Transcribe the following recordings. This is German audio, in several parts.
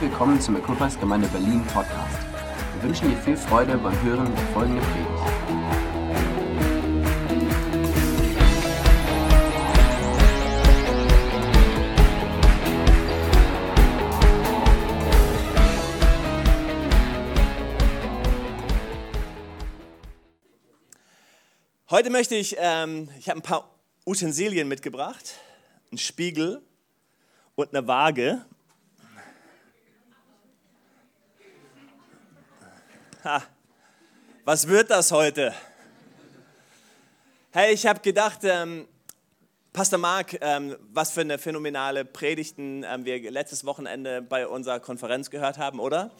Herzlich willkommen zum Equippers Gemeinde Berlin Podcast. Wir wünschen dir viel Freude beim Hören der folgenden Predigt. Heute möchte ich, ähm, ich habe ein paar Utensilien mitgebracht, einen Spiegel und eine Waage. Ha, was wird das heute? Hey, ich habe gedacht, ähm, Pastor Mark, ähm, was für eine phänomenale Predigten ähm, wir letztes Wochenende bei unserer Konferenz gehört haben, oder?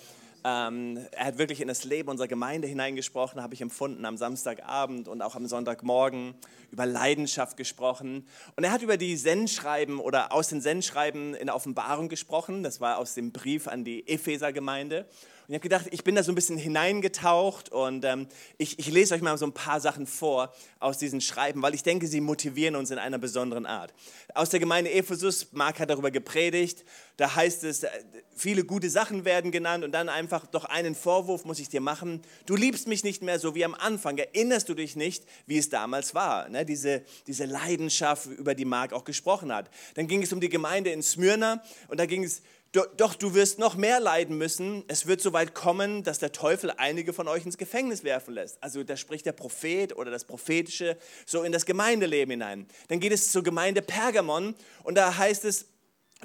Ähm, er hat wirklich in das Leben unserer Gemeinde hineingesprochen, habe ich empfunden am Samstagabend und auch am Sonntagmorgen über Leidenschaft gesprochen. Und er hat über die Sendschreiben oder aus den Sendschreiben in der Offenbarung gesprochen. Das war aus dem Brief an die Epheser-Gemeinde. Ich habe gedacht, ich bin da so ein bisschen hineingetaucht und ähm, ich, ich lese euch mal so ein paar Sachen vor aus diesen Schreiben, weil ich denke, sie motivieren uns in einer besonderen Art. Aus der Gemeinde Ephesus, Mark hat darüber gepredigt, da heißt es, äh, viele gute Sachen werden genannt und dann einfach doch einen Vorwurf muss ich dir machen. Du liebst mich nicht mehr so wie am Anfang. Erinnerst du dich nicht, wie es damals war? Ne? Diese, diese Leidenschaft, über die Mark auch gesprochen hat. Dann ging es um die Gemeinde in Smyrna und da ging es doch du wirst noch mehr leiden müssen. Es wird so weit kommen, dass der Teufel einige von euch ins Gefängnis werfen lässt. Also da spricht der Prophet oder das Prophetische so in das Gemeindeleben hinein. Dann geht es zur Gemeinde Pergamon und da heißt es,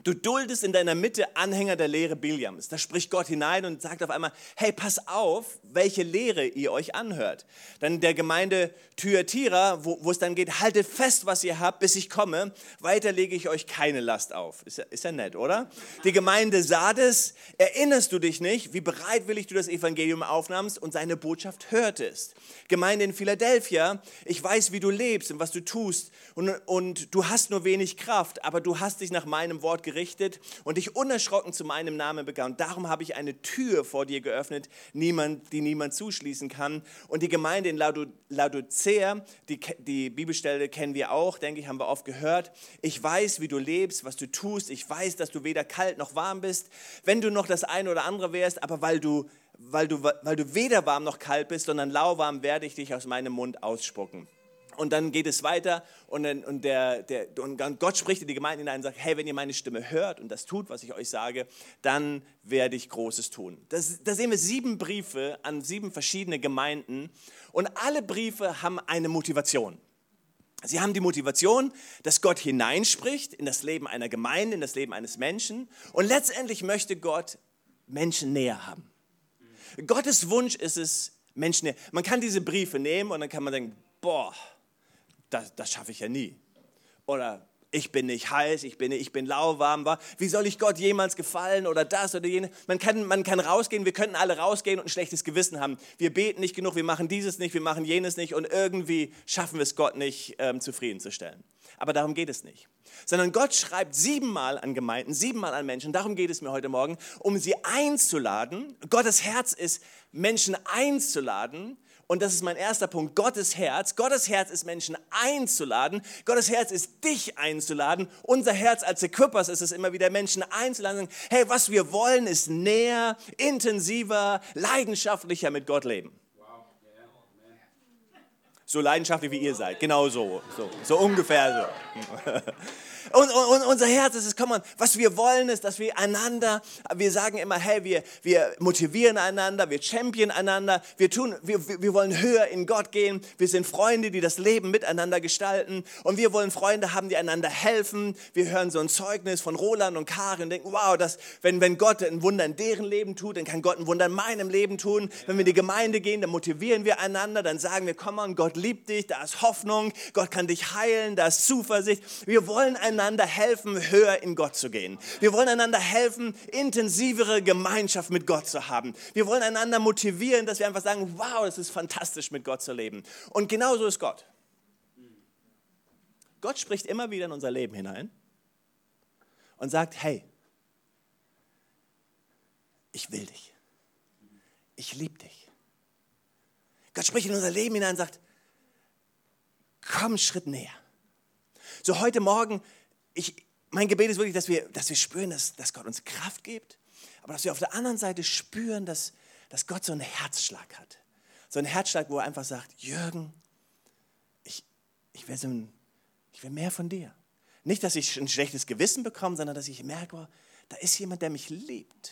Du duldest in deiner Mitte Anhänger der Lehre Biliams. Da spricht Gott hinein und sagt auf einmal, hey, pass auf, welche Lehre ihr euch anhört. Dann der Gemeinde Thyatira, wo, wo es dann geht, haltet fest, was ihr habt, bis ich komme. Weiter lege ich euch keine Last auf. Ist ja, ist ja nett, oder? Die Gemeinde Sardes, erinnerst du dich nicht, wie bereitwillig du das Evangelium aufnahmst und seine Botschaft hörtest. Gemeinde in Philadelphia, ich weiß, wie du lebst und was du tust und, und du hast nur wenig Kraft, aber du hast dich nach meinem Wort gerichtet und dich unerschrocken zu meinem Namen begann. Darum habe ich eine Tür vor dir geöffnet, niemand, die niemand zuschließen kann. Und die Gemeinde in Laodicea, die, die Bibelstelle kennen wir auch, denke ich, haben wir oft gehört. Ich weiß, wie du lebst, was du tust. Ich weiß, dass du weder kalt noch warm bist. Wenn du noch das eine oder andere wärst, aber weil du weil du, weil du weder warm noch kalt bist, sondern lauwarm werde ich dich aus meinem Mund ausspucken. Und dann geht es weiter und, dann, und, der, der, und Gott spricht in die Gemeinde hinein und sagt, hey, wenn ihr meine Stimme hört und das tut, was ich euch sage, dann werde ich Großes tun. Das, da sehen wir sieben Briefe an sieben verschiedene Gemeinden und alle Briefe haben eine Motivation. Sie haben die Motivation, dass Gott hineinspricht in das Leben einer Gemeinde, in das Leben eines Menschen und letztendlich möchte Gott Menschen näher haben. Gottes Wunsch ist es, Menschen näher. Man kann diese Briefe nehmen und dann kann man denken, boah, das, das schaffe ich ja nie. Oder ich bin nicht heiß, ich bin, ich bin lauwarm. Wie soll ich Gott jemals gefallen oder das oder jenes? Man kann, man kann rausgehen, wir könnten alle rausgehen und ein schlechtes Gewissen haben. Wir beten nicht genug, wir machen dieses nicht, wir machen jenes nicht und irgendwie schaffen wir es Gott nicht ähm, zufriedenzustellen. Aber darum geht es nicht. Sondern Gott schreibt siebenmal an Gemeinden, siebenmal an Menschen. Darum geht es mir heute Morgen, um sie einzuladen. Gottes Herz ist, Menschen einzuladen und das ist mein erster Punkt, Gottes Herz. Gottes Herz ist Menschen einzuladen. Gottes Herz ist dich einzuladen. Unser Herz als Equippers ist es immer wieder, Menschen einzuladen. Hey, was wir wollen, ist näher, intensiver, leidenschaftlicher mit Gott leben. So leidenschaftlich wie ihr seid. Genau so. So, so ungefähr so. Und, und, unser Herz ist es, komm mal, was wir wollen ist, dass wir einander, wir sagen immer, hey, wir, wir motivieren einander, wir champion einander, wir, tun, wir, wir wollen höher in Gott gehen, wir sind Freunde, die das Leben miteinander gestalten und wir wollen Freunde haben, die einander helfen. Wir hören so ein Zeugnis von Roland und Karin und denken, wow, das, wenn, wenn Gott ein Wunder in deren Leben tut, dann kann Gott ein Wunder in meinem Leben tun. Wenn wir in die Gemeinde gehen, dann motivieren wir einander, dann sagen wir, komm mal, Gott liebt dich, da ist Hoffnung, Gott kann dich heilen, da ist Zuversicht. Wir wollen einander helfen, höher in Gott zu gehen. Wir wollen einander helfen, intensivere Gemeinschaft mit Gott zu haben. Wir wollen einander motivieren, dass wir einfach sagen, wow, es ist fantastisch, mit Gott zu leben. Und genauso ist Gott. Gott spricht immer wieder in unser Leben hinein und sagt, hey, ich will dich. Ich liebe dich. Gott spricht in unser Leben hinein und sagt, komm einen Schritt näher. So heute Morgen ich, mein Gebet ist wirklich, dass wir, dass wir spüren, dass, dass Gott uns Kraft gibt, aber dass wir auf der anderen Seite spüren, dass, dass Gott so einen Herzschlag hat. So einen Herzschlag, wo er einfach sagt, Jürgen, ich, ich, will, so ein, ich will mehr von dir. Nicht, dass ich ein schlechtes Gewissen bekomme, sondern dass ich merke, da ist jemand, der mich liebt.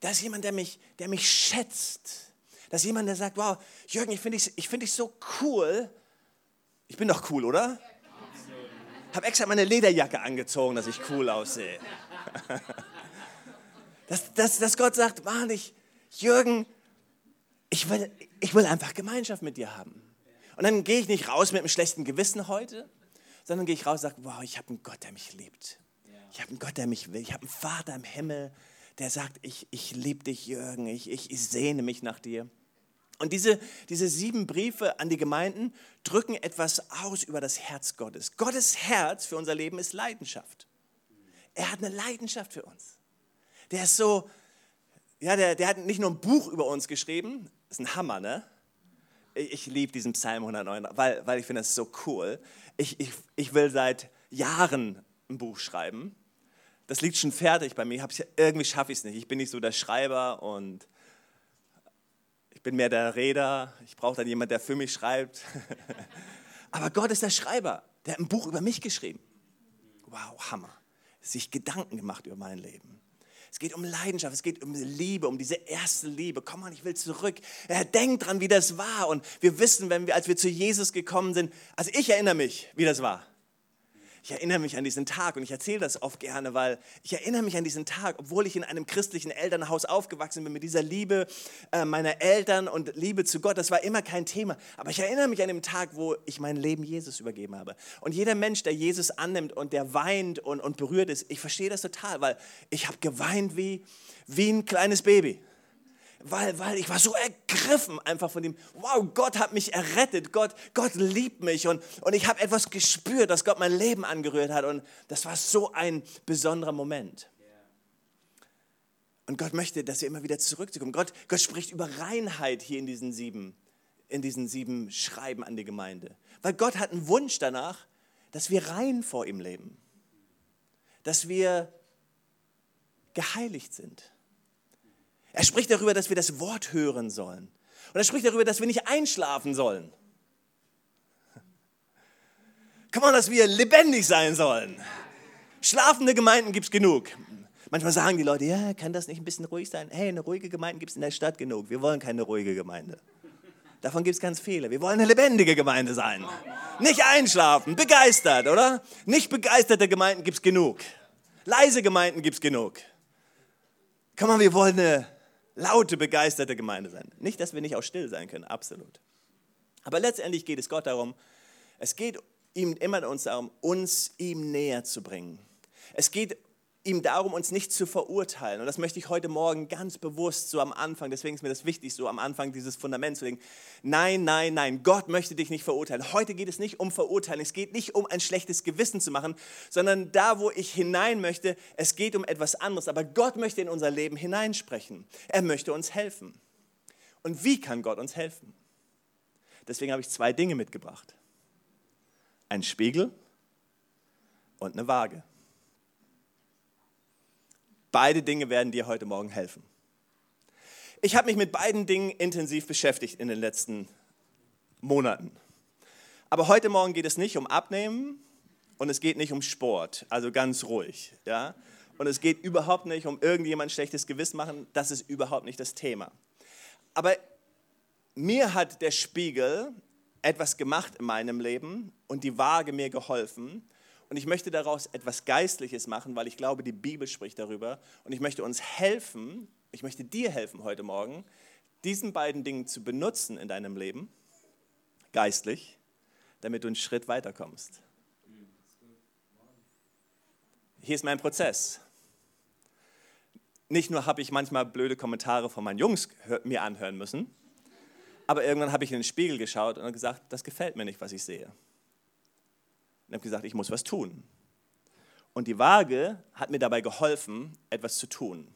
Da ist jemand, der mich, der mich schätzt. Da ist jemand, der sagt, wow, Jürgen, ich finde dich, ich find dich so cool. Ich bin doch cool, oder? Habe extra meine Lederjacke angezogen, dass ich cool aussehe. dass, dass, dass Gott sagt, wahrlich, Jürgen, ich will, ich will einfach Gemeinschaft mit dir haben. Und dann gehe ich nicht raus mit einem schlechten Gewissen heute, sondern gehe ich raus und sage, wow, ich habe einen Gott, der mich liebt. Ich habe einen Gott, der mich will. Ich habe einen Vater im Himmel, der sagt, ich, ich liebe dich, Jürgen, ich, ich, ich sehne mich nach dir. Und diese, diese sieben Briefe an die Gemeinden drücken etwas aus über das Herz Gottes. Gottes Herz für unser Leben ist Leidenschaft. Er hat eine Leidenschaft für uns. Der ist so, ja, der, der hat nicht nur ein Buch über uns geschrieben, ist ein Hammer, ne? Ich, ich liebe diesen Psalm 109, weil, weil ich finde das so cool. Ich, ich, ich will seit Jahren ein Buch schreiben. Das liegt schon fertig bei mir. Irgendwie schaffe ich es nicht. Ich bin nicht so der Schreiber und bin mehr der Redner. Ich brauche dann jemanden, der für mich schreibt. Aber Gott ist der Schreiber. Der hat ein Buch über mich geschrieben. Wow, Hammer. Sich Gedanken gemacht über mein Leben. Es geht um Leidenschaft, es geht um Liebe, um diese erste Liebe. Komm mal, ich will zurück. Er denkt dran, wie das war. Und wir wissen, wenn wir, als wir zu Jesus gekommen sind, also ich erinnere mich, wie das war. Ich erinnere mich an diesen Tag und ich erzähle das oft gerne, weil ich erinnere mich an diesen Tag, obwohl ich in einem christlichen Elternhaus aufgewachsen bin, mit dieser Liebe äh, meiner Eltern und Liebe zu Gott, das war immer kein Thema. Aber ich erinnere mich an den Tag, wo ich mein Leben Jesus übergeben habe. Und jeder Mensch, der Jesus annimmt und der weint und, und berührt ist, ich verstehe das total, weil ich habe geweint wie, wie ein kleines Baby weil, weil ich war so ergriffen einfach von dem, wow, Gott hat mich errettet, Gott, Gott liebt mich und, und ich habe etwas gespürt, dass Gott mein Leben angerührt hat und das war so ein besonderer Moment. Und Gott möchte, dass wir immer wieder zurückkommen. Gott, Gott spricht über Reinheit hier in diesen sieben, in diesen sieben Schreiben an die Gemeinde. Weil Gott hat einen Wunsch danach, dass wir rein vor ihm leben. Dass wir geheiligt sind er spricht darüber, dass wir das Wort hören sollen. Und er spricht darüber, dass wir nicht einschlafen sollen. Komm on, dass wir lebendig sein sollen. Schlafende Gemeinden gibt es genug. Manchmal sagen die Leute, ja, kann das nicht ein bisschen ruhig sein? Hey, eine ruhige Gemeinde gibt es in der Stadt genug. Wir wollen keine ruhige Gemeinde. Davon gibt es ganz viele. Wir wollen eine lebendige Gemeinde sein. Nicht einschlafen, begeistert, oder? Nicht begeisterte Gemeinden gibt es genug. Leise Gemeinden gibt es genug. Komm mal, wir wollen eine laute, begeisterte Gemeinde sein. Nicht, dass wir nicht auch still sein können, absolut. Aber letztendlich geht es Gott darum, es geht ihm immer uns darum, uns ihm näher zu bringen. Es geht ihm darum, uns nicht zu verurteilen. Und das möchte ich heute Morgen ganz bewusst so am Anfang, deswegen ist mir das wichtig, so am Anfang dieses Fundament zu legen. Nein, nein, nein, Gott möchte dich nicht verurteilen. Heute geht es nicht um Verurteilen, es geht nicht um ein schlechtes Gewissen zu machen, sondern da, wo ich hinein möchte, es geht um etwas anderes. Aber Gott möchte in unser Leben hineinsprechen. Er möchte uns helfen. Und wie kann Gott uns helfen? Deswegen habe ich zwei Dinge mitgebracht. Ein Spiegel und eine Waage. Beide Dinge werden dir heute Morgen helfen. Ich habe mich mit beiden Dingen intensiv beschäftigt in den letzten Monaten. Aber heute Morgen geht es nicht um Abnehmen und es geht nicht um Sport, also ganz ruhig. Ja? Und es geht überhaupt nicht um irgendjemand schlechtes Gewissen machen, das ist überhaupt nicht das Thema. Aber mir hat der Spiegel etwas gemacht in meinem Leben und die Waage mir geholfen, und ich möchte daraus etwas Geistliches machen, weil ich glaube, die Bibel spricht darüber. Und ich möchte uns helfen, ich möchte dir helfen heute Morgen, diesen beiden Dingen zu benutzen in deinem Leben, geistlich, damit du einen Schritt weiterkommst. Hier ist mein Prozess. Nicht nur habe ich manchmal blöde Kommentare von meinen Jungs mir anhören müssen, aber irgendwann habe ich in den Spiegel geschaut und gesagt, das gefällt mir nicht, was ich sehe und habe gesagt, ich muss was tun. Und die Waage hat mir dabei geholfen, etwas zu tun.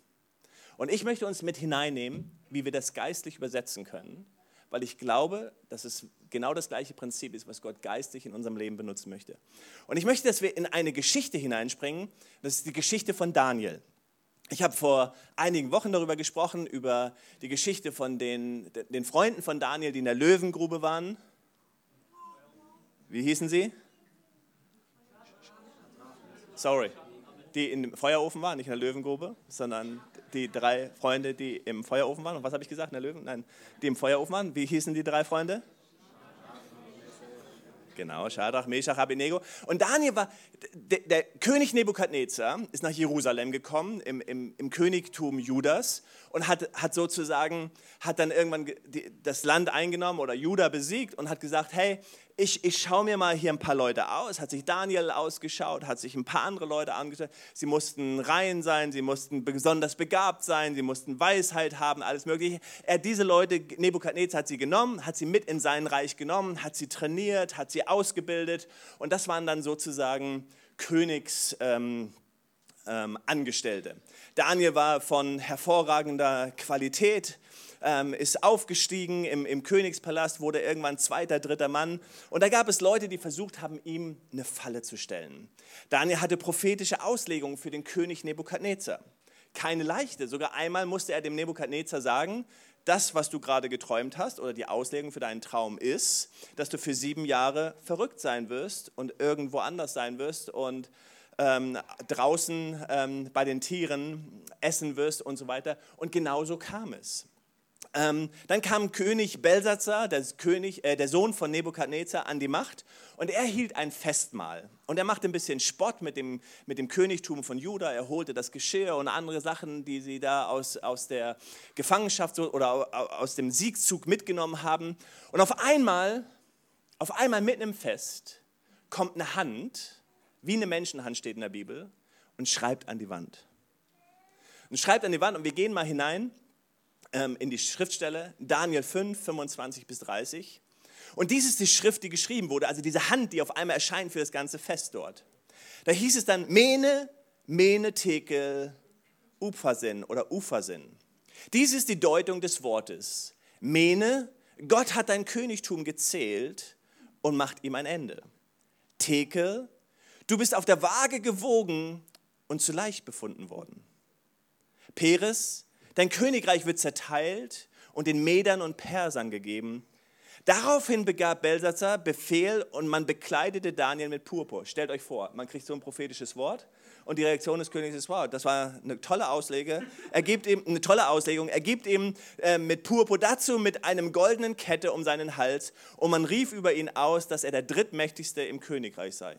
Und ich möchte uns mit hineinnehmen, wie wir das geistlich übersetzen können, weil ich glaube, dass es genau das gleiche Prinzip ist, was Gott geistig in unserem Leben benutzen möchte. Und ich möchte, dass wir in eine Geschichte hineinspringen, das ist die Geschichte von Daniel. Ich habe vor einigen Wochen darüber gesprochen, über die Geschichte von den, den Freunden von Daniel, die in der Löwengrube waren. Wie hießen sie? Sorry. Die im Feuerofen waren, nicht in der Löwengrube, sondern die drei Freunde, die im Feuerofen waren. Und was habe ich gesagt? In der Löwen? Nein, die im Feuerofen waren. Wie hießen die drei Freunde? Genau, Schadrach, Meshach, Abednego. Und Daniel war, der, der, König Nebukadnezar ist nach Jerusalem gekommen, im, im, im Königtum Judas und hat, hat sozusagen, hat dann irgendwann das Land eingenommen oder Juda besiegt und hat gesagt, hey, ich, ich schaue mir mal hier ein paar Leute aus, hat sich Daniel ausgeschaut, hat sich ein paar andere Leute angeschaut. Sie mussten rein sein, sie mussten besonders begabt sein, sie mussten Weisheit haben, alles Mögliche. Er diese Leute, Nebukadnezar hat sie genommen, hat sie mit in sein Reich genommen, hat sie trainiert, hat sie ausgebildet und das waren dann sozusagen Königsangestellte. Ähm, ähm, Daniel war von hervorragender Qualität ähm, ist aufgestiegen im, im Königspalast, wurde irgendwann zweiter, dritter Mann. Und da gab es Leute, die versucht haben, ihm eine Falle zu stellen. Daniel hatte prophetische Auslegungen für den König Nebukadnezar. Keine leichte. Sogar einmal musste er dem Nebukadnezar sagen, das, was du gerade geträumt hast oder die Auslegung für deinen Traum ist, dass du für sieben Jahre verrückt sein wirst und irgendwo anders sein wirst und ähm, draußen ähm, bei den Tieren essen wirst und so weiter. Und genauso kam es. Ähm, dann kam König Belsazar, der, König, äh, der Sohn von Nebukadnezar, an die Macht und er hielt ein Festmahl. Und er machte ein bisschen Spott mit dem, mit dem Königtum von Juda. Er holte das Geschirr und andere Sachen, die sie da aus, aus der Gefangenschaft oder aus dem Siegzug mitgenommen haben. Und auf einmal, auf einmal mitten im Fest, kommt eine Hand, wie eine Menschenhand steht in der Bibel, und schreibt an die Wand. Und schreibt an die Wand und wir gehen mal hinein in die Schriftstelle, Daniel 5, 25 bis 30. Und dies ist die Schrift, die geschrieben wurde, also diese Hand, die auf einmal erscheint für das ganze Fest dort. Da hieß es dann Mene, Mene, Tekel, Uphasin oder Uphasin. Dies ist die Deutung des Wortes. Mene, Gott hat dein Königtum gezählt und macht ihm ein Ende. Tekel, du bist auf der Waage gewogen und zu leicht befunden worden. Peres, Dein Königreich wird zerteilt und den Medern und Persern gegeben. Daraufhin begab Belsatzer Befehl und man bekleidete Daniel mit Purpur. Stellt euch vor, man kriegt so ein prophetisches Wort und die Reaktion des Königs ist, wow, das war eine tolle Auslege. Er gibt ihm eine tolle Auslegung. Er gibt ihm äh, mit Purpur dazu mit einem goldenen Kette um seinen Hals und man rief über ihn aus, dass er der drittmächtigste im Königreich sei.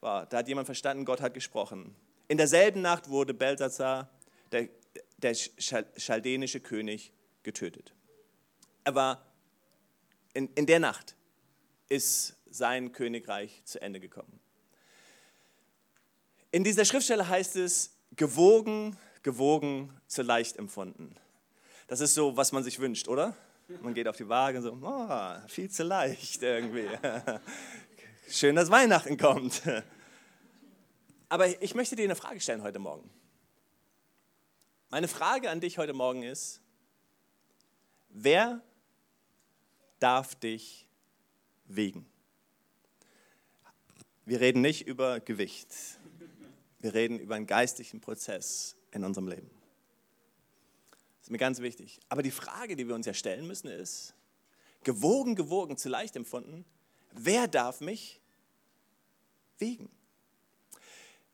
Wow, da hat jemand verstanden, Gott hat gesprochen. In derselben Nacht wurde Belsatzer, der der chaldänische König getötet. Er war in, in der Nacht ist sein Königreich zu Ende gekommen. In dieser Schriftstelle heißt es, gewogen, gewogen, zu leicht empfunden. Das ist so, was man sich wünscht, oder? Man geht auf die Waage und so, oh, viel zu leicht irgendwie. Schön, dass Weihnachten kommt. Aber ich möchte dir eine Frage stellen heute Morgen. Meine Frage an dich heute Morgen ist, wer darf dich wiegen? Wir reden nicht über Gewicht. Wir reden über einen geistlichen Prozess in unserem Leben. Das ist mir ganz wichtig. Aber die Frage, die wir uns ja stellen müssen, ist, gewogen, gewogen, zu leicht empfunden, wer darf mich wiegen?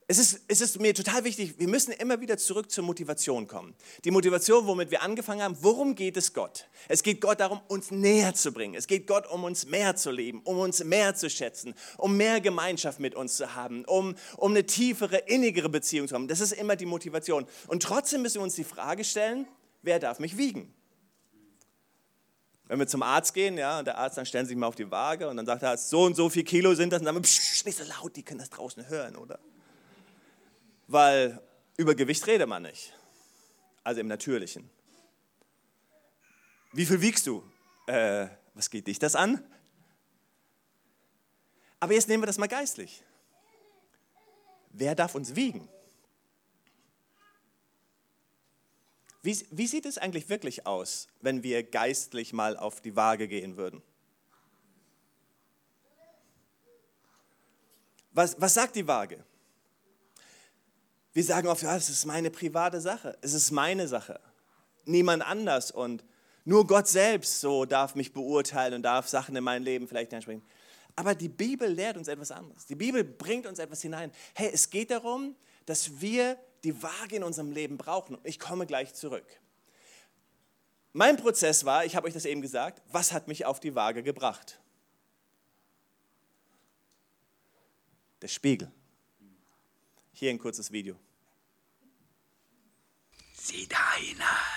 Es ist, es ist mir total wichtig, wir müssen immer wieder zurück zur Motivation kommen. Die Motivation, womit wir angefangen haben, worum geht es Gott? Es geht Gott darum, uns näher zu bringen. Es geht Gott um uns mehr zu leben, um uns mehr zu schätzen, um mehr Gemeinschaft mit uns zu haben, um, um eine tiefere, innigere Beziehung zu haben. Das ist immer die Motivation. Und trotzdem müssen wir uns die Frage stellen, wer darf mich wiegen? Wenn wir zum Arzt gehen, ja, und der Arzt dann stellen sich mal auf die Waage und dann sagt er, so und so viel Kilo sind das, und dann, psch, nicht so laut, die können das draußen hören, oder? Weil über Gewicht redet man nicht. Also im Natürlichen. Wie viel wiegst du? Äh, was geht dich das an? Aber jetzt nehmen wir das mal geistlich. Wer darf uns wiegen? Wie, wie, sieht es eigentlich wirklich aus, wenn wir geistlich mal auf die Waage gehen würden? Was, was sagt die Waage? Wir sagen oft, ja, es ist meine private Sache, es ist meine Sache, niemand anders und nur Gott selbst so darf mich beurteilen und darf Sachen in mein Leben vielleicht ansprechen. Aber die Bibel lehrt uns etwas anderes. Die Bibel bringt uns etwas hinein. Hey, es geht darum, dass wir die Waage in unserem Leben brauchen. Ich komme gleich zurück. Mein Prozess war, ich habe euch das eben gesagt, was hat mich auf die Waage gebracht? Der Spiegel. Hier ein kurzes Video. Sieh da hinein.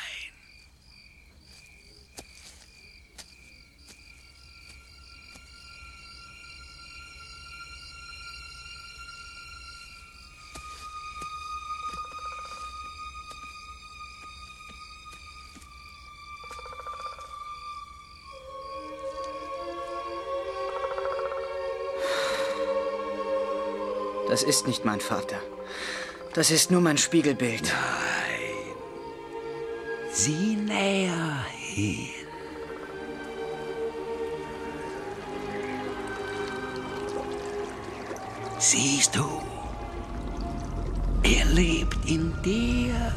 Das ist nicht mein Vater. Das ist nur mein Spiegelbild. Nein. Sieh näher hin. Siehst du? Er lebt in dir.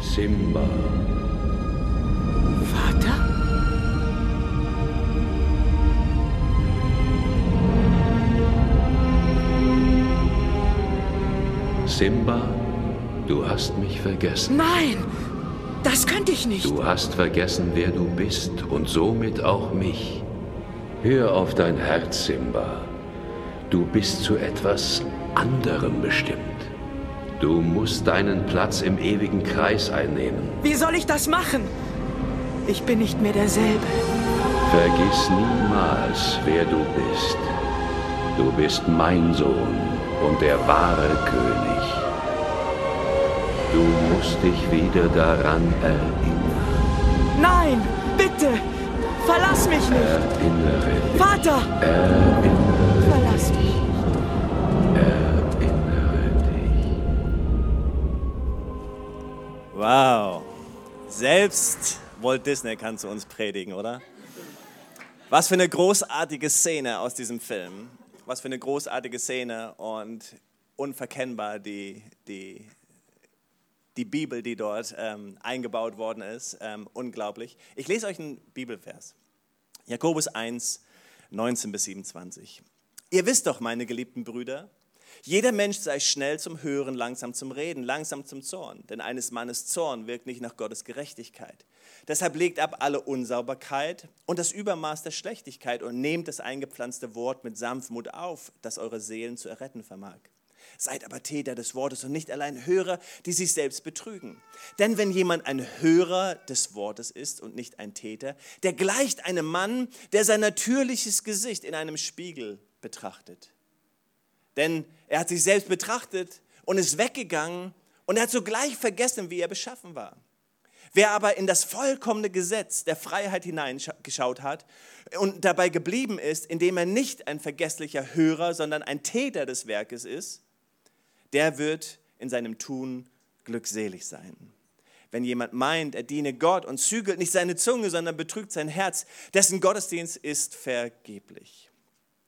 Simba, Simba, du hast mich vergessen. Nein! Das könnte ich nicht. Du hast vergessen, wer du bist und somit auch mich. Hör auf dein Herz, Simba. Du bist zu etwas anderem bestimmt. Du musst deinen Platz im ewigen Kreis einnehmen. Wie soll ich das machen? Ich bin nicht mehr derselbe. Vergiss niemals, wer du bist. Du bist mein Sohn und der wahre König. Du musst dich wieder daran erinnern. Nein! Bitte! Verlass mich nicht! Erinnere dich. Vater! Erinnere, Verlass mich! erinnere dich. Wow. Selbst Walt Disney kann zu uns predigen, oder? Was für eine großartige Szene aus diesem Film. Was für eine großartige Szene und unverkennbar die, die, die Bibel, die dort ähm, eingebaut worden ist. Ähm, unglaublich. Ich lese euch einen Bibelvers. Jakobus 1, 19 bis 27. Ihr wisst doch, meine geliebten Brüder, jeder Mensch sei schnell zum Hören, langsam zum Reden, langsam zum Zorn. Denn eines Mannes Zorn wirkt nicht nach Gottes Gerechtigkeit. Deshalb legt ab alle Unsauberkeit und das Übermaß der Schlechtigkeit und nehmt das eingepflanzte Wort mit Sanftmut auf, das eure Seelen zu erretten vermag. Seid aber Täter des Wortes und nicht allein Hörer, die sich selbst betrügen. Denn wenn jemand ein Hörer des Wortes ist und nicht ein Täter, der gleicht einem Mann, der sein natürliches Gesicht in einem Spiegel betrachtet. Denn er hat sich selbst betrachtet und ist weggegangen und er hat sogleich vergessen, wie er beschaffen war. Wer aber in das vollkommene Gesetz der Freiheit hineingeschaut hat und dabei geblieben ist, indem er nicht ein vergesslicher Hörer, sondern ein Täter des Werkes ist, der wird in seinem Tun glückselig sein. Wenn jemand meint, er diene Gott und zügelt nicht seine Zunge, sondern betrügt sein Herz, dessen Gottesdienst ist vergeblich.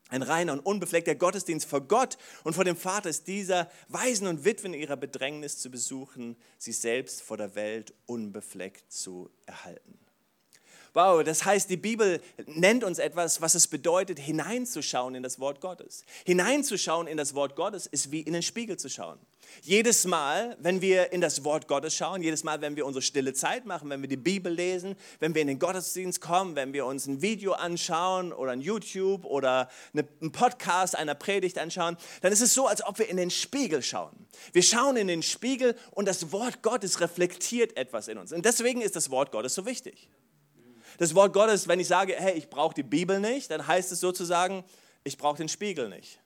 Ein reiner und unbefleckter Gottesdienst vor Gott und vor dem Vater ist dieser, Waisen und Witwen in ihrer Bedrängnis zu besuchen, sich selbst vor der Welt unbefleckt zu erhalten. Wow, das heißt, die Bibel nennt uns etwas, was es bedeutet, hineinzuschauen in das Wort Gottes. Hineinzuschauen in das Wort Gottes ist wie in den Spiegel zu schauen. Jedes Mal, wenn wir in das Wort Gottes schauen, jedes Mal, wenn wir unsere stille Zeit machen, wenn wir die Bibel lesen, wenn wir in den Gottesdienst kommen, wenn wir uns ein Video anschauen oder ein YouTube oder einen Podcast einer Predigt anschauen, dann ist es so, als ob wir in den Spiegel schauen. Wir schauen in den Spiegel und das Wort Gottes reflektiert etwas in uns. Und deswegen ist das Wort Gottes so wichtig. Das Wort Gottes, wenn ich sage, hey, ich brauche die Bibel nicht, dann heißt es sozusagen, ich brauche den Spiegel nicht.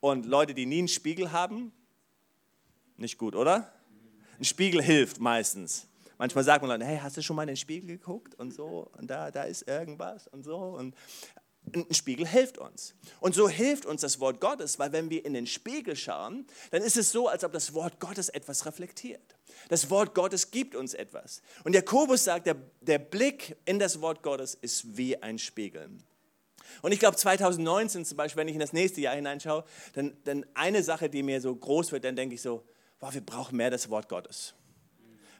Und Leute, die nie einen Spiegel haben, nicht gut, oder? Ein Spiegel hilft meistens. Manchmal sagt man Leuten, hey, hast du schon mal in den Spiegel geguckt und so und da, da ist irgendwas und so und ein Spiegel hilft uns. Und so hilft uns das Wort Gottes, weil wenn wir in den Spiegel schauen, dann ist es so, als ob das Wort Gottes etwas reflektiert. Das Wort Gottes gibt uns etwas. Und Jakobus sagt, der, der Blick in das Wort Gottes ist wie ein Spiegel. Und ich glaube 2019 zum Beispiel, wenn ich in das nächste Jahr hineinschaue, dann, dann eine Sache, die mir so groß wird, dann denke ich so, wow, wir brauchen mehr das Wort Gottes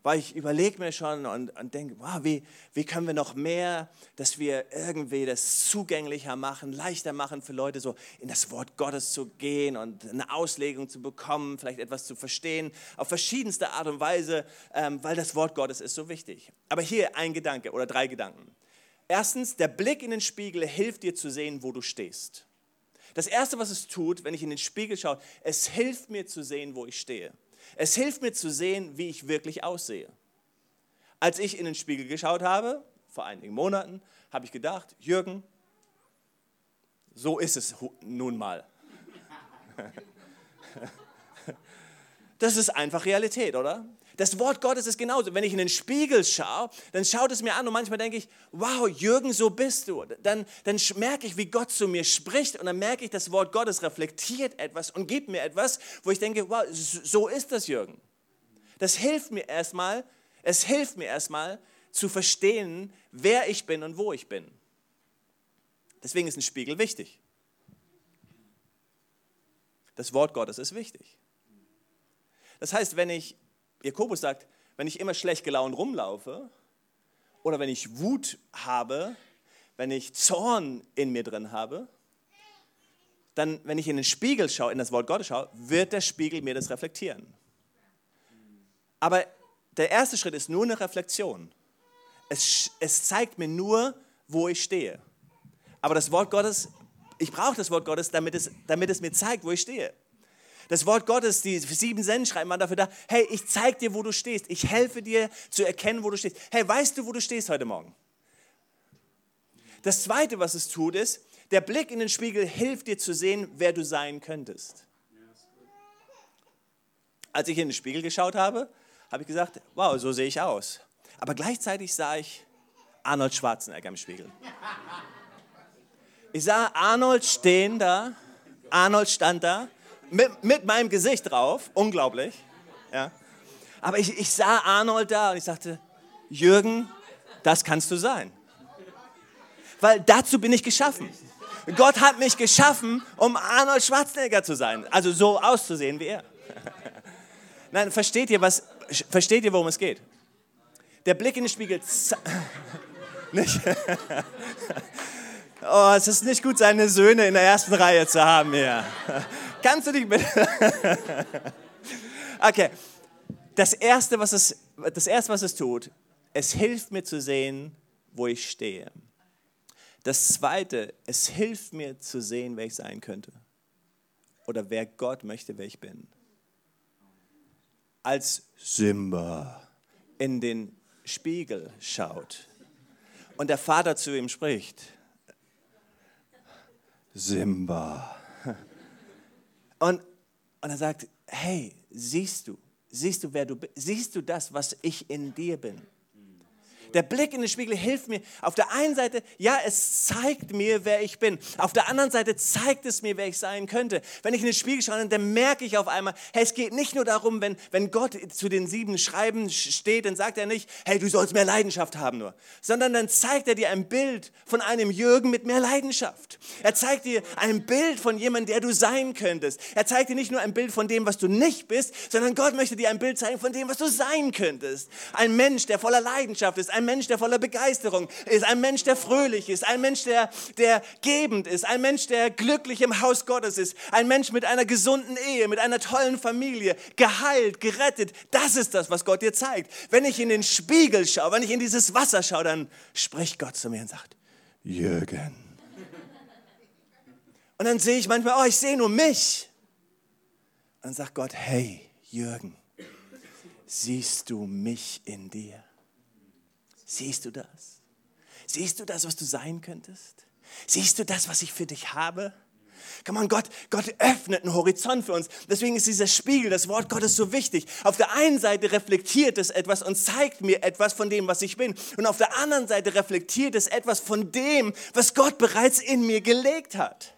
weil ich überlege mir schon und, und denke, wow, wie, wie können wir noch mehr, dass wir irgendwie das zugänglicher machen, leichter machen für Leute, so in das Wort Gottes zu gehen und eine Auslegung zu bekommen, vielleicht etwas zu verstehen, auf verschiedenste Art und Weise, ähm, weil das Wort Gottes ist so wichtig. Aber hier ein Gedanke oder drei Gedanken. Erstens, der Blick in den Spiegel hilft dir zu sehen, wo du stehst. Das Erste, was es tut, wenn ich in den Spiegel schaue, es hilft mir zu sehen, wo ich stehe. Es hilft mir zu sehen, wie ich wirklich aussehe. Als ich in den Spiegel geschaut habe, vor einigen Monaten, habe ich gedacht, Jürgen, so ist es nun mal. Das ist einfach Realität, oder? Das Wort Gottes ist genauso. Wenn ich in den Spiegel schaue, dann schaut es mir an und manchmal denke ich, wow, Jürgen, so bist du. Dann, dann merke ich, wie Gott zu mir spricht und dann merke ich, das Wort Gottes reflektiert etwas und gibt mir etwas, wo ich denke, wow, so ist das, Jürgen. Das hilft mir erstmal, es hilft mir erstmal zu verstehen, wer ich bin und wo ich bin. Deswegen ist ein Spiegel wichtig. Das Wort Gottes ist wichtig. Das heißt, wenn ich Jakobus sagt, wenn ich immer schlecht gelaunt rumlaufe oder wenn ich Wut habe, wenn ich Zorn in mir drin habe, dann, wenn ich in den Spiegel schaue, in das Wort Gottes schaue, wird der Spiegel mir das reflektieren. Aber der erste Schritt ist nur eine Reflexion. Es, es zeigt mir nur, wo ich stehe. Aber das Wort Gottes, ich brauche das Wort Gottes, damit es, damit es mir zeigt, wo ich stehe. Das Wort Gottes, die sieben Senden man dafür da, hey, ich zeige dir, wo du stehst. Ich helfe dir zu erkennen, wo du stehst. Hey, weißt du, wo du stehst heute Morgen? Das Zweite, was es tut, ist, der Blick in den Spiegel hilft dir zu sehen, wer du sein könntest. Als ich in den Spiegel geschaut habe, habe ich gesagt, wow, so sehe ich aus. Aber gleichzeitig sah ich Arnold Schwarzenegger im Spiegel. Ich sah Arnold stehen da, Arnold stand da mit, mit meinem Gesicht drauf, unglaublich. Ja. Aber ich, ich sah Arnold da und ich sagte, Jürgen, das kannst du sein. Weil dazu bin ich geschaffen. Gott hat mich geschaffen, um Arnold Schwarzenegger zu sein. Also so auszusehen wie er. Nein, versteht ihr, was, versteht ihr, worum es geht? Der Blick in den Spiegel. Nicht? Oh, es ist nicht gut, seine Söhne in der ersten Reihe zu haben hier. Kannst du dich bitte? okay. Das erste, was es, das erste, was es tut, es hilft mir zu sehen, wo ich stehe. Das zweite, es hilft mir zu sehen, wer ich sein könnte. Oder wer Gott möchte, wer ich bin. Als Simba in den Spiegel schaut und der Vater zu ihm spricht, Simba. Und, und er sagt, hey, siehst du, siehst du, wer du bist? Siehst du das, was ich in dir bin? Der Blick in den Spiegel hilft mir. Auf der einen Seite, ja, es zeigt mir, wer ich bin. Auf der anderen Seite zeigt es mir, wer ich sein könnte. Wenn ich in den Spiegel schaue, dann merke ich auf einmal, hey, es geht nicht nur darum, wenn, wenn Gott zu den sieben Schreiben steht, dann sagt er nicht, hey, du sollst mehr Leidenschaft haben nur, sondern dann zeigt er dir ein Bild von einem Jürgen mit mehr Leidenschaft. Er zeigt dir ein Bild von jemandem, der du sein könntest. Er zeigt dir nicht nur ein Bild von dem, was du nicht bist, sondern Gott möchte dir ein Bild zeigen von dem, was du sein könntest. Ein Mensch, der voller Leidenschaft ist, ein ein Mensch, der voller Begeisterung ist, ein Mensch, der fröhlich ist, ein Mensch, der, der gebend ist, ein Mensch, der glücklich im Haus Gottes ist, ein Mensch mit einer gesunden Ehe, mit einer tollen Familie, geheilt, gerettet. Das ist das, was Gott dir zeigt. Wenn ich in den Spiegel schaue, wenn ich in dieses Wasser schaue, dann spricht Gott zu mir und sagt, Jürgen. Und dann sehe ich manchmal, oh, ich sehe nur mich. Und dann sagt Gott, hey, Jürgen, siehst du mich in dir? Siehst du das? Siehst du das, was du sein könntest? Siehst du das, was ich für dich habe? Komm on, Gott, Gott öffnet einen Horizont für uns. Deswegen ist dieser Spiegel, das Wort Gottes so wichtig. Auf der einen Seite reflektiert es etwas und zeigt mir etwas von dem, was ich bin. Und auf der anderen Seite reflektiert es etwas von dem, was Gott bereits in mir gelegt hat.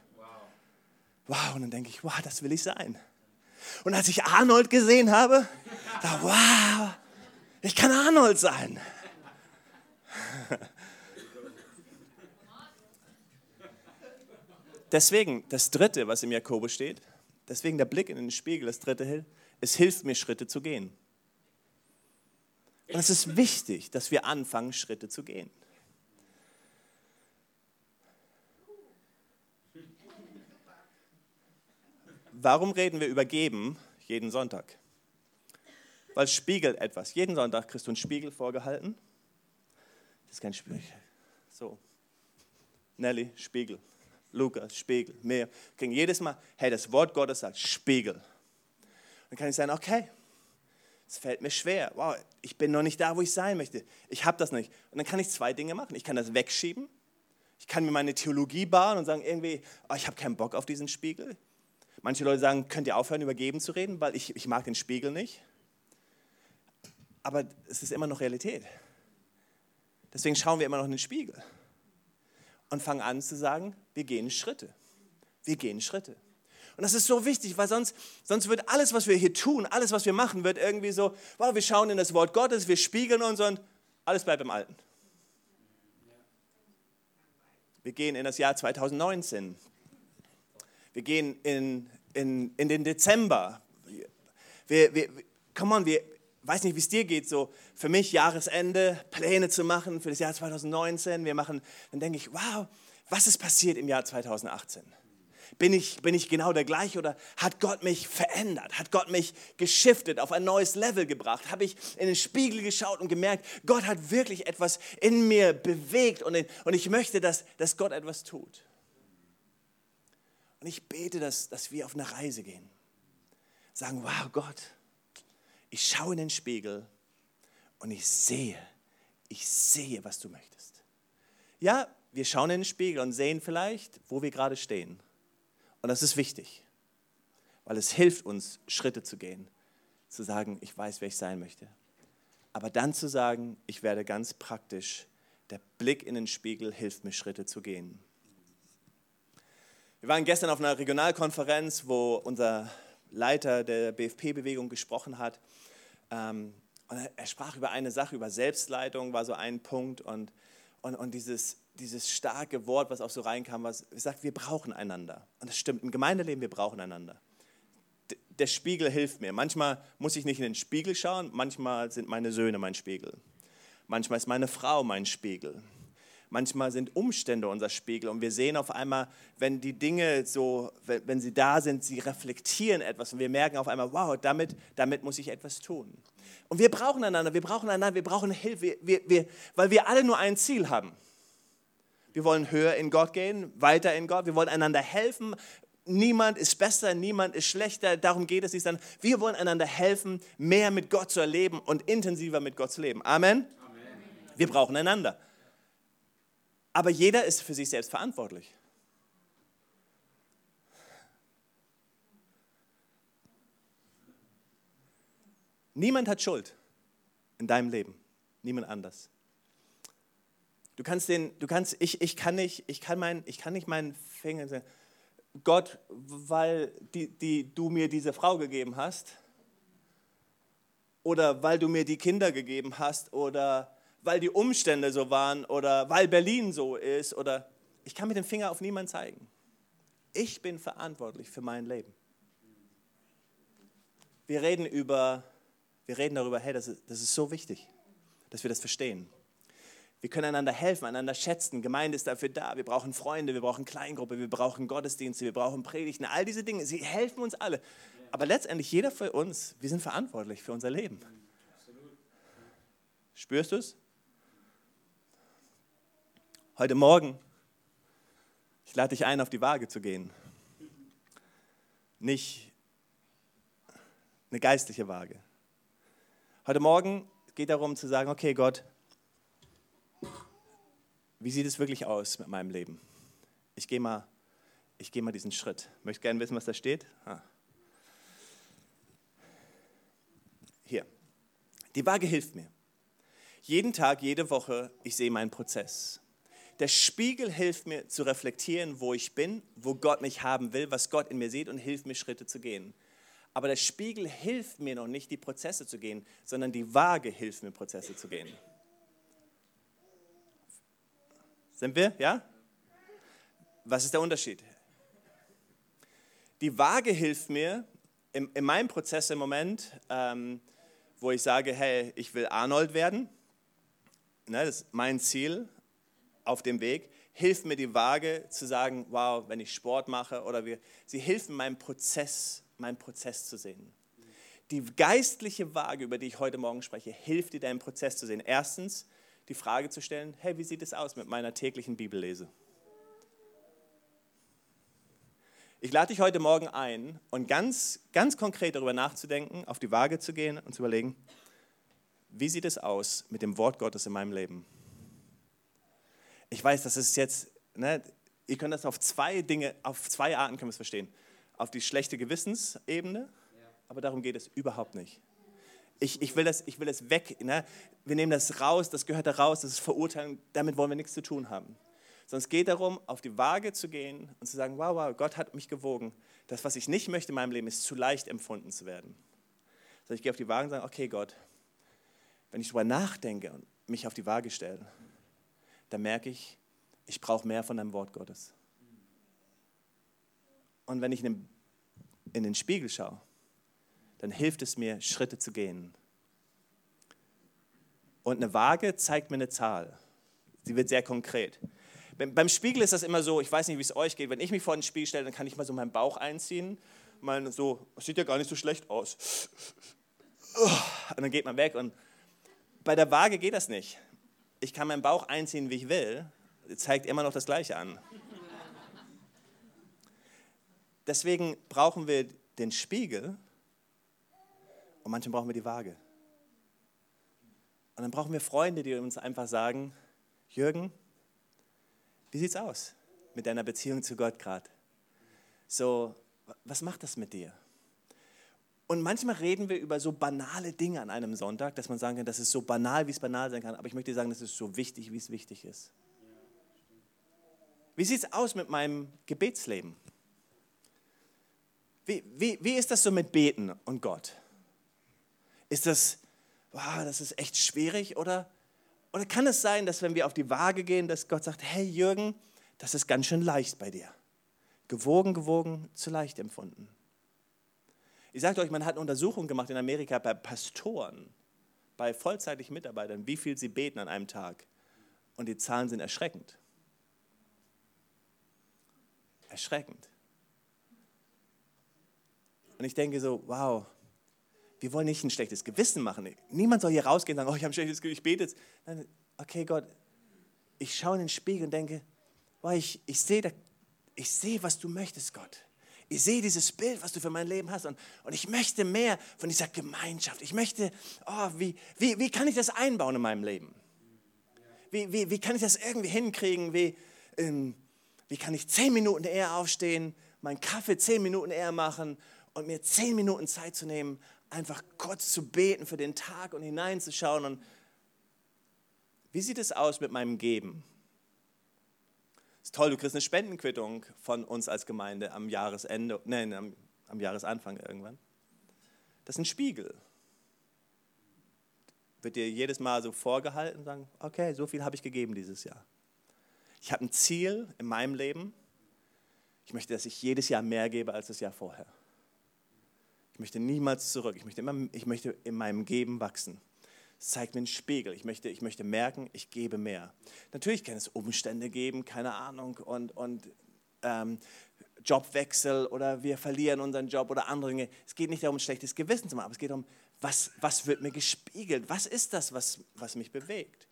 Wow, und dann denke ich, wow, das will ich sein. Und als ich Arnold gesehen habe, da, wow, ich kann Arnold sein. deswegen, das Dritte, was im Jakobus steht, deswegen der Blick in den Spiegel, das Dritte, es hilft mir, Schritte zu gehen. Und es ist wichtig, dass wir anfangen, Schritte zu gehen. Warum reden wir über Geben jeden Sonntag? Weil es spiegelt etwas. Jeden Sonntag kriegst du einen Spiegel vorgehalten. Ist kein Spiegel. So. Nelly, Spiegel. Lukas, Spiegel. Mehr. Kriegen jedes Mal, hey, das Wort Gottes sagt Spiegel. Dann kann ich sagen, okay, es fällt mir schwer. Wow, ich bin noch nicht da, wo ich sein möchte. Ich habe das nicht. Und dann kann ich zwei Dinge machen. Ich kann das wegschieben. Ich kann mir meine Theologie bauen und sagen irgendwie, oh, ich habe keinen Bock auf diesen Spiegel. Manche Leute sagen, könnt ihr aufhören, über Geben zu reden, weil ich, ich mag den Spiegel nicht. Aber es ist immer noch Realität. Deswegen schauen wir immer noch in den Spiegel und fangen an zu sagen, wir gehen Schritte. Wir gehen Schritte. Und das ist so wichtig, weil sonst, sonst wird alles, was wir hier tun, alles, was wir machen, wird irgendwie so, wow, wir schauen in das Wort Gottes, wir spiegeln uns und alles bleibt im Alten. Wir gehen in das Jahr 2019. Wir gehen in, in, in den Dezember. Wir, wir, come on, wir, weiß nicht, wie es dir geht, so für mich Jahresende, Pläne zu machen für das Jahr 2019. Wir machen, dann denke ich, wow, was ist passiert im Jahr 2018? Bin ich, bin ich genau der gleiche oder hat Gott mich verändert? Hat Gott mich geschiftet, auf ein neues Level gebracht? Habe ich in den Spiegel geschaut und gemerkt, Gott hat wirklich etwas in mir bewegt und, und ich möchte, dass, dass Gott etwas tut. Und ich bete, dass, dass wir auf eine Reise gehen. Sagen, wow, Gott, ich schaue in den Spiegel und ich sehe, ich sehe, was du möchtest. Ja, wir schauen in den Spiegel und sehen vielleicht, wo wir gerade stehen. Und das ist wichtig, weil es hilft uns, Schritte zu gehen, zu sagen, ich weiß, wer ich sein möchte. Aber dann zu sagen, ich werde ganz praktisch, der Blick in den Spiegel hilft mir, Schritte zu gehen. Wir waren gestern auf einer Regionalkonferenz, wo unser Leiter der BFP-Bewegung gesprochen hat. Ähm, und er sprach über eine Sache, über Selbstleitung war so ein Punkt und, und, und dieses, dieses starke Wort, was auch so reinkam, was sagt, wir brauchen einander. Und das stimmt, im Gemeindeleben, wir brauchen einander. Der Spiegel hilft mir. Manchmal muss ich nicht in den Spiegel schauen, manchmal sind meine Söhne mein Spiegel. Manchmal ist meine Frau mein Spiegel. Manchmal sind Umstände unser Spiegel und wir sehen auf einmal, wenn die Dinge so, wenn sie da sind, sie reflektieren etwas und wir merken auf einmal, wow, damit, damit muss ich etwas tun. Und wir brauchen einander, wir brauchen einander, wir brauchen Hilfe, wir, wir, weil wir alle nur ein Ziel haben. Wir wollen höher in Gott gehen, weiter in Gott, wir wollen einander helfen. Niemand ist besser, niemand ist schlechter, darum geht es nicht. Sondern wir wollen einander helfen, mehr mit Gott zu erleben und intensiver mit Gott zu leben. Amen. Amen. Wir brauchen einander. Aber jeder ist für sich selbst verantwortlich. Niemand hat Schuld in deinem Leben. Niemand anders. Du kannst den, du kannst, ich, ich kann nicht, ich kann mein, ich kann nicht meinen Finger sagen, Gott, weil die, die, du mir diese Frau gegeben hast, oder weil du mir die Kinder gegeben hast, oder weil die Umstände so waren oder weil Berlin so ist oder ich kann mit dem Finger auf niemanden zeigen. Ich bin verantwortlich für mein Leben. Wir reden über, wir reden darüber, hey, das ist, das ist so wichtig, dass wir das verstehen. Wir können einander helfen, einander schätzen. Gemeinde ist dafür da. Wir brauchen Freunde, wir brauchen Kleingruppe, wir brauchen Gottesdienste, wir brauchen Predigten. All diese Dinge, sie helfen uns alle. Aber letztendlich jeder für uns, wir sind verantwortlich für unser Leben. Spürst du es? Heute Morgen, ich lade dich ein, auf die Waage zu gehen. Nicht eine geistliche Waage. Heute Morgen geht darum zu sagen, okay Gott, wie sieht es wirklich aus mit meinem Leben? Ich gehe mal, gehe mal diesen Schritt. Möchte gerne wissen, was da steht. Ah. Hier. Die Waage hilft mir. Jeden Tag, jede Woche, ich sehe meinen Prozess. Der Spiegel hilft mir zu reflektieren, wo ich bin, wo Gott mich haben will, was Gott in mir sieht und hilft mir, Schritte zu gehen. Aber der Spiegel hilft mir noch nicht, die Prozesse zu gehen, sondern die Waage hilft mir, Prozesse zu gehen. Sind wir? Ja? Was ist der Unterschied? Die Waage hilft mir in, in meinem Prozess im Moment, ähm, wo ich sage, hey, ich will Arnold werden. Ne, das ist mein Ziel auf dem Weg. Hilft mir die Waage zu sagen, wow, wenn ich Sport mache oder wir, sie hilft meinem Prozess, meinen Prozess zu sehen. Die geistliche Waage, über die ich heute Morgen spreche, hilft dir, deinen Prozess zu sehen. Erstens, die Frage zu stellen, hey, wie sieht es aus mit meiner täglichen Bibellese? Ich lade dich heute Morgen ein und ganz, ganz konkret darüber nachzudenken, auf die Waage zu gehen und zu überlegen, wie sieht es aus mit dem Wort Gottes in meinem Leben? Ich weiß, das ist jetzt, ne, ihr könnt das auf zwei Dinge, auf zwei Arten können wir es verstehen. Auf die schlechte Gewissensebene, aber darum geht es überhaupt nicht. Ich, ich, will, das, ich will das weg. Ne? Wir nehmen das raus, das gehört da raus, das ist Verurteilung, damit wollen wir nichts zu tun haben. Sondern es geht darum, auf die Waage zu gehen und zu sagen, wow, wow, Gott hat mich gewogen. Das, was ich nicht möchte in meinem Leben, ist zu leicht empfunden zu werden. Sondern ich gehe auf die Waage und sage, okay Gott, wenn ich darüber nachdenke und mich auf die Waage stelle, dann merke ich, ich brauche mehr von deinem Wort Gottes. Und wenn ich in den Spiegel schaue, dann hilft es mir, Schritte zu gehen. Und eine Waage zeigt mir eine Zahl. Sie wird sehr konkret. Beim Spiegel ist das immer so, ich weiß nicht, wie es euch geht, wenn ich mich vor den Spiegel stelle, dann kann ich mal so meinen Bauch einziehen. Mal so, sieht ja gar nicht so schlecht aus. Und dann geht man weg. Und bei der Waage geht das nicht. Ich kann meinen Bauch einziehen, wie ich will. Zeigt immer noch das Gleiche an. Deswegen brauchen wir den Spiegel und manchmal brauchen wir die Waage. Und dann brauchen wir Freunde, die uns einfach sagen, Jürgen, wie sieht's aus mit deiner Beziehung zu Gott gerade? So, was macht das mit dir? Und manchmal reden wir über so banale Dinge an einem Sonntag, dass man sagen kann, das ist so banal, wie es banal sein kann. Aber ich möchte sagen, das ist so wichtig, wie es wichtig ist. Wie sieht es aus mit meinem Gebetsleben? Wie, wie, wie ist das so mit Beten und Gott? Ist das, wow, das ist echt schwierig oder oder kann es sein, dass wenn wir auf die Waage gehen, dass Gott sagt, hey Jürgen, das ist ganz schön leicht bei dir. Gewogen, gewogen, zu leicht empfunden. Ich sagte euch, man hat eine Untersuchung gemacht in Amerika bei Pastoren, bei vollzeitlichen Mitarbeitern, wie viel sie beten an einem Tag. Und die Zahlen sind erschreckend. Erschreckend. Und ich denke so, wow, wir wollen nicht ein schlechtes Gewissen machen. Niemand soll hier rausgehen und sagen, oh, ich habe ein schlechtes Gewissen, ich bete jetzt. Nein, okay, Gott, ich schaue in den Spiegel und denke, oh, ich, ich sehe, ich sehe, was du möchtest, Gott. Ich sehe dieses Bild, was du für mein Leben hast. Und, und ich möchte mehr von dieser Gemeinschaft. Ich möchte, oh, wie, wie, wie kann ich das einbauen in meinem Leben? Wie, wie, wie kann ich das irgendwie hinkriegen? Wie, ähm, wie kann ich zehn Minuten eher aufstehen, meinen Kaffee zehn Minuten eher machen und mir zehn Minuten Zeit zu nehmen, einfach kurz zu beten für den Tag und hineinzuschauen. Und wie sieht es aus mit meinem Geben? Ist toll, du kriegst eine Spendenquittung von uns als Gemeinde am Jahresende, nein, am, am Jahresanfang irgendwann. Das ist ein Spiegel. Wird dir jedes Mal so vorgehalten und sagen, okay, so viel habe ich gegeben dieses Jahr. Ich habe ein Ziel in meinem Leben. Ich möchte, dass ich jedes Jahr mehr gebe als das Jahr vorher. Ich möchte niemals zurück. Ich möchte, immer, ich möchte in meinem Geben wachsen. Es zeigt mir einen Spiegel. Ich möchte, ich möchte merken, ich gebe mehr. Natürlich kann es Umstände geben, keine Ahnung, und, und ähm, Jobwechsel oder wir verlieren unseren Job oder andere Dinge. Es geht nicht darum, schlechtes Gewissen zu machen, aber es geht darum, was, was wird mir gespiegelt? Was ist das, was, was mich bewegt?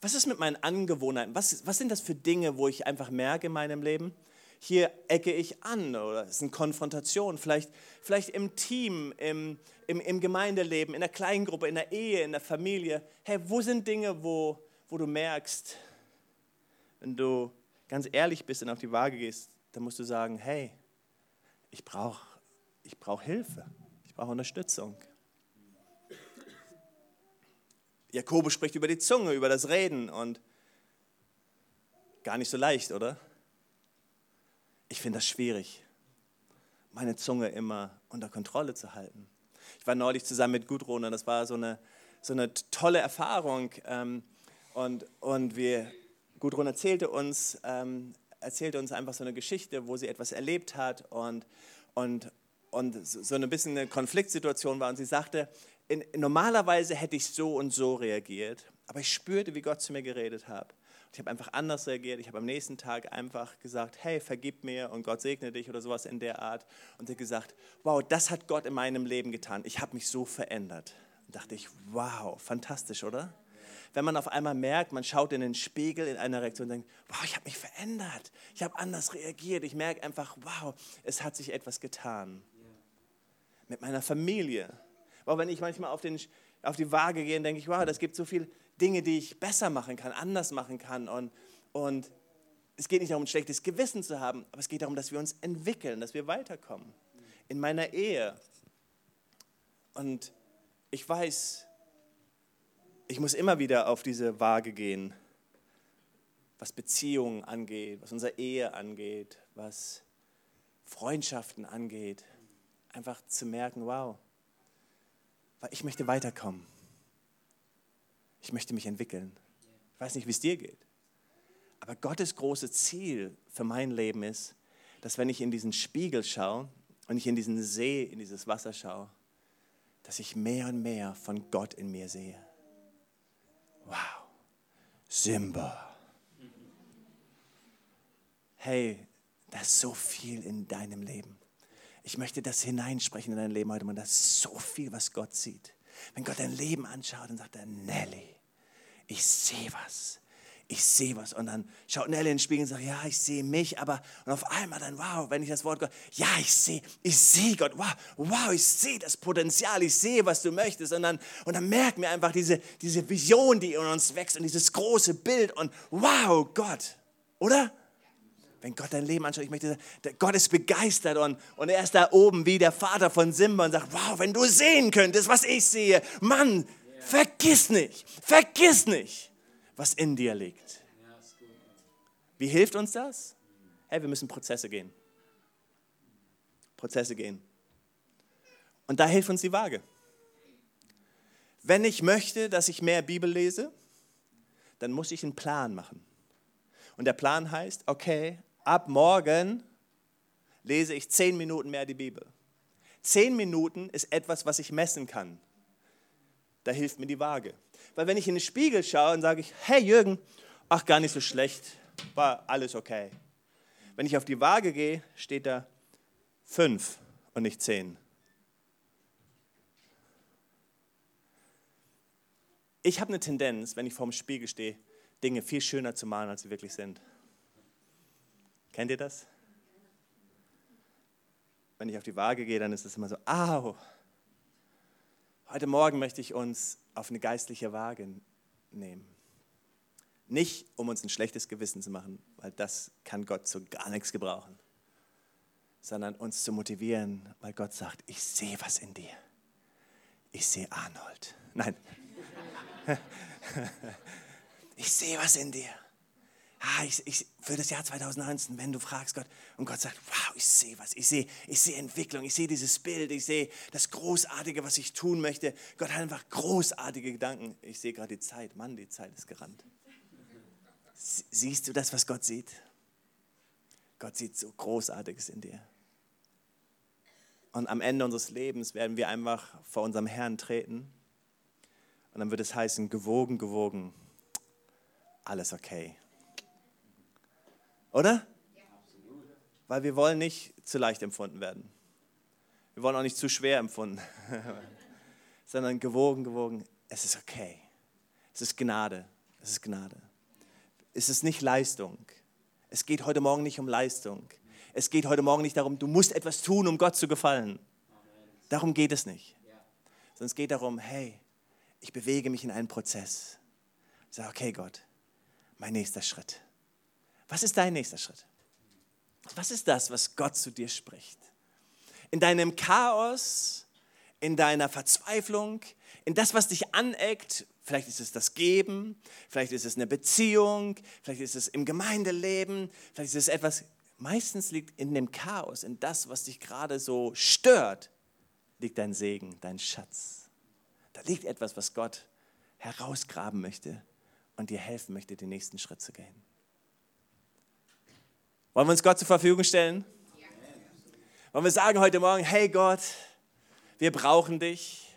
Was ist mit meinen Angewohnheiten? Was, was sind das für Dinge, wo ich einfach merke in meinem Leben? Hier ecke ich an oder es ist eine Konfrontation, vielleicht, vielleicht im Team, im, im, im Gemeindeleben, in der Kleingruppe, in der Ehe, in der Familie. Hey, wo sind Dinge, wo, wo du merkst, wenn du ganz ehrlich bist und auf die Waage gehst, dann musst du sagen, hey, ich brauche ich brauch Hilfe, ich brauche Unterstützung. Jakobus spricht über die Zunge, über das Reden und gar nicht so leicht, oder? Ich finde das schwierig, meine Zunge immer unter Kontrolle zu halten. Ich war neulich zusammen mit Gudrun und das war so eine, so eine tolle Erfahrung. Ähm, und, und wir, Gudrun erzählte uns, ähm, erzählte uns einfach so eine Geschichte, wo sie etwas erlebt hat und, und, und so ein bisschen eine Konfliktsituation war. Und sie sagte, in, normalerweise hätte ich so und so reagiert, aber ich spürte, wie Gott zu mir geredet hat. Ich habe einfach anders reagiert. Ich habe am nächsten Tag einfach gesagt, hey, vergib mir und Gott segne dich oder sowas in der Art. Und hat gesagt, wow, das hat Gott in meinem Leben getan. Ich habe mich so verändert. Und dachte ich, wow, fantastisch, oder? Wenn man auf einmal merkt, man schaut in den Spiegel in einer Reaktion und denkt, wow, ich habe mich verändert. Ich habe anders reagiert. Ich merke einfach, wow, es hat sich etwas getan. Mit meiner Familie. Wow, wenn ich manchmal auf, den, auf die Waage gehe, denke ich, wow, das gibt so viele Dinge, die ich besser machen kann, anders machen kann. Und, und es geht nicht darum, ein schlechtes Gewissen zu haben, aber es geht darum, dass wir uns entwickeln, dass wir weiterkommen. In meiner Ehe. Und ich weiß, ich muss immer wieder auf diese Waage gehen, was Beziehungen angeht, was unsere Ehe angeht, was Freundschaften angeht. Einfach zu merken, wow, ich möchte weiterkommen. Ich möchte mich entwickeln. Ich weiß nicht, wie es dir geht. Aber Gottes großes Ziel für mein Leben ist, dass wenn ich in diesen Spiegel schaue und ich in diesen See, in dieses Wasser schaue, dass ich mehr und mehr von Gott in mir sehe. Wow, Simba. Hey, da ist so viel in deinem Leben. Ich möchte das hineinsprechen in dein Leben heute Morgen. Das ist so viel, was Gott sieht. Wenn Gott dein Leben anschaut, dann sagt er, Nelly, ich sehe was ich sehe was. Und dann schaut Nelly in den Spiegel und sagt, ja, ich sehe mich, aber und auf einmal dann, wow, wenn ich das Wort Gott, ja, ich sehe, ich sehe Gott, wow, wow, ich sehe das Potenzial, ich sehe, was du möchtest. Und dann, und dann merken wir einfach diese, diese Vision, die in uns wächst und dieses große Bild und wow, Gott, oder? Wenn Gott dein Leben anschaut, ich möchte, Gott ist begeistert und, und er ist da oben wie der Vater von Simba und sagt, wow, wenn du sehen könntest, was ich sehe, Mann, vergiss nicht, vergiss nicht was in dir liegt. Wie hilft uns das? Hey, wir müssen Prozesse gehen. Prozesse gehen. Und da hilft uns die Waage. Wenn ich möchte, dass ich mehr Bibel lese, dann muss ich einen Plan machen. Und der Plan heißt, okay, ab morgen lese ich zehn Minuten mehr die Bibel. Zehn Minuten ist etwas, was ich messen kann. Da hilft mir die Waage. Weil wenn ich in den Spiegel schaue und sage ich, hey Jürgen, ach gar nicht so schlecht, war alles okay. Wenn ich auf die Waage gehe, steht da fünf und nicht zehn. Ich habe eine Tendenz, wenn ich vorm Spiegel stehe, Dinge viel schöner zu malen, als sie wirklich sind. Kennt ihr das? Wenn ich auf die Waage gehe, dann ist es immer so, au. Heute Morgen möchte ich uns auf eine geistliche Waage nehmen. Nicht, um uns ein schlechtes Gewissen zu machen, weil das kann Gott zu gar nichts gebrauchen, sondern uns zu motivieren, weil Gott sagt, ich sehe was in dir. Ich sehe Arnold. Nein. ich sehe was in dir ah, ich, ich, für das Jahr 2019, wenn du fragst Gott und Gott sagt, wow, ich sehe was, ich sehe, ich sehe Entwicklung, ich sehe dieses Bild, ich sehe das Großartige, was ich tun möchte. Gott hat einfach großartige Gedanken. Ich sehe gerade die Zeit, Mann, die Zeit ist gerannt. Siehst du das, was Gott sieht? Gott sieht so Großartiges in dir. Und am Ende unseres Lebens werden wir einfach vor unserem Herrn treten. Und dann wird es heißen, gewogen, gewogen, alles okay. Oder? Weil wir wollen nicht zu leicht empfunden werden. Wir wollen auch nicht zu schwer empfunden, sondern gewogen, gewogen. Es ist okay. Es ist Gnade. Es ist Gnade. Es ist nicht Leistung. Es geht heute Morgen nicht um Leistung. Es geht heute Morgen nicht darum, du musst etwas tun, um Gott zu gefallen. Darum geht es nicht. Sondern es geht darum, hey, ich bewege mich in einen Prozess. Sage, okay, Gott, mein nächster Schritt. Was ist dein nächster Schritt? Was ist das, was Gott zu dir spricht? In deinem Chaos, in deiner Verzweiflung, in das, was dich aneckt, vielleicht ist es das Geben, vielleicht ist es eine Beziehung, vielleicht ist es im Gemeindeleben, vielleicht ist es etwas, meistens liegt in dem Chaos, in das, was dich gerade so stört, liegt dein Segen, dein Schatz. Da liegt etwas, was Gott herausgraben möchte und dir helfen möchte, den nächsten Schritt zu gehen. Wollen wir uns Gott zur Verfügung stellen? Wollen wir sagen heute Morgen, hey Gott, wir brauchen dich.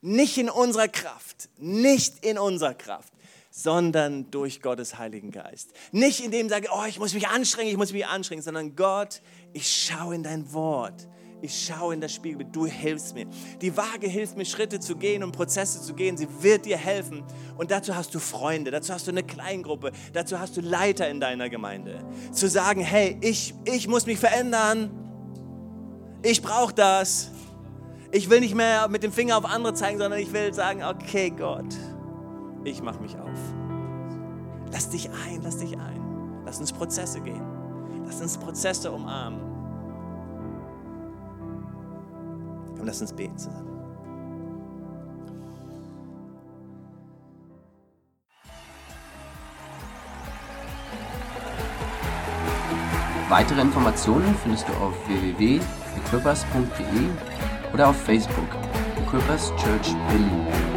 Nicht in unserer Kraft, nicht in unserer Kraft, sondern durch Gottes Heiligen Geist. Nicht indem ich sage, oh, ich muss mich anstrengen, ich muss mich anstrengen, sondern Gott, ich schaue in dein Wort. Ich schaue in das Spiegelbild, du hilfst mir. Die Waage hilft mir, Schritte zu gehen und Prozesse zu gehen. Sie wird dir helfen. Und dazu hast du Freunde, dazu hast du eine Kleingruppe, dazu hast du Leiter in deiner Gemeinde. Zu sagen, hey, ich, ich muss mich verändern. Ich brauche das. Ich will nicht mehr mit dem Finger auf andere zeigen, sondern ich will sagen, okay Gott, ich mache mich auf. Lass dich ein, lass dich ein. Lass uns Prozesse gehen. Lass uns Prozesse umarmen. Und lass uns beten zusammen. Weitere Informationen findest du auf www.equippers.de oder auf Facebook Equippers Church Berlin.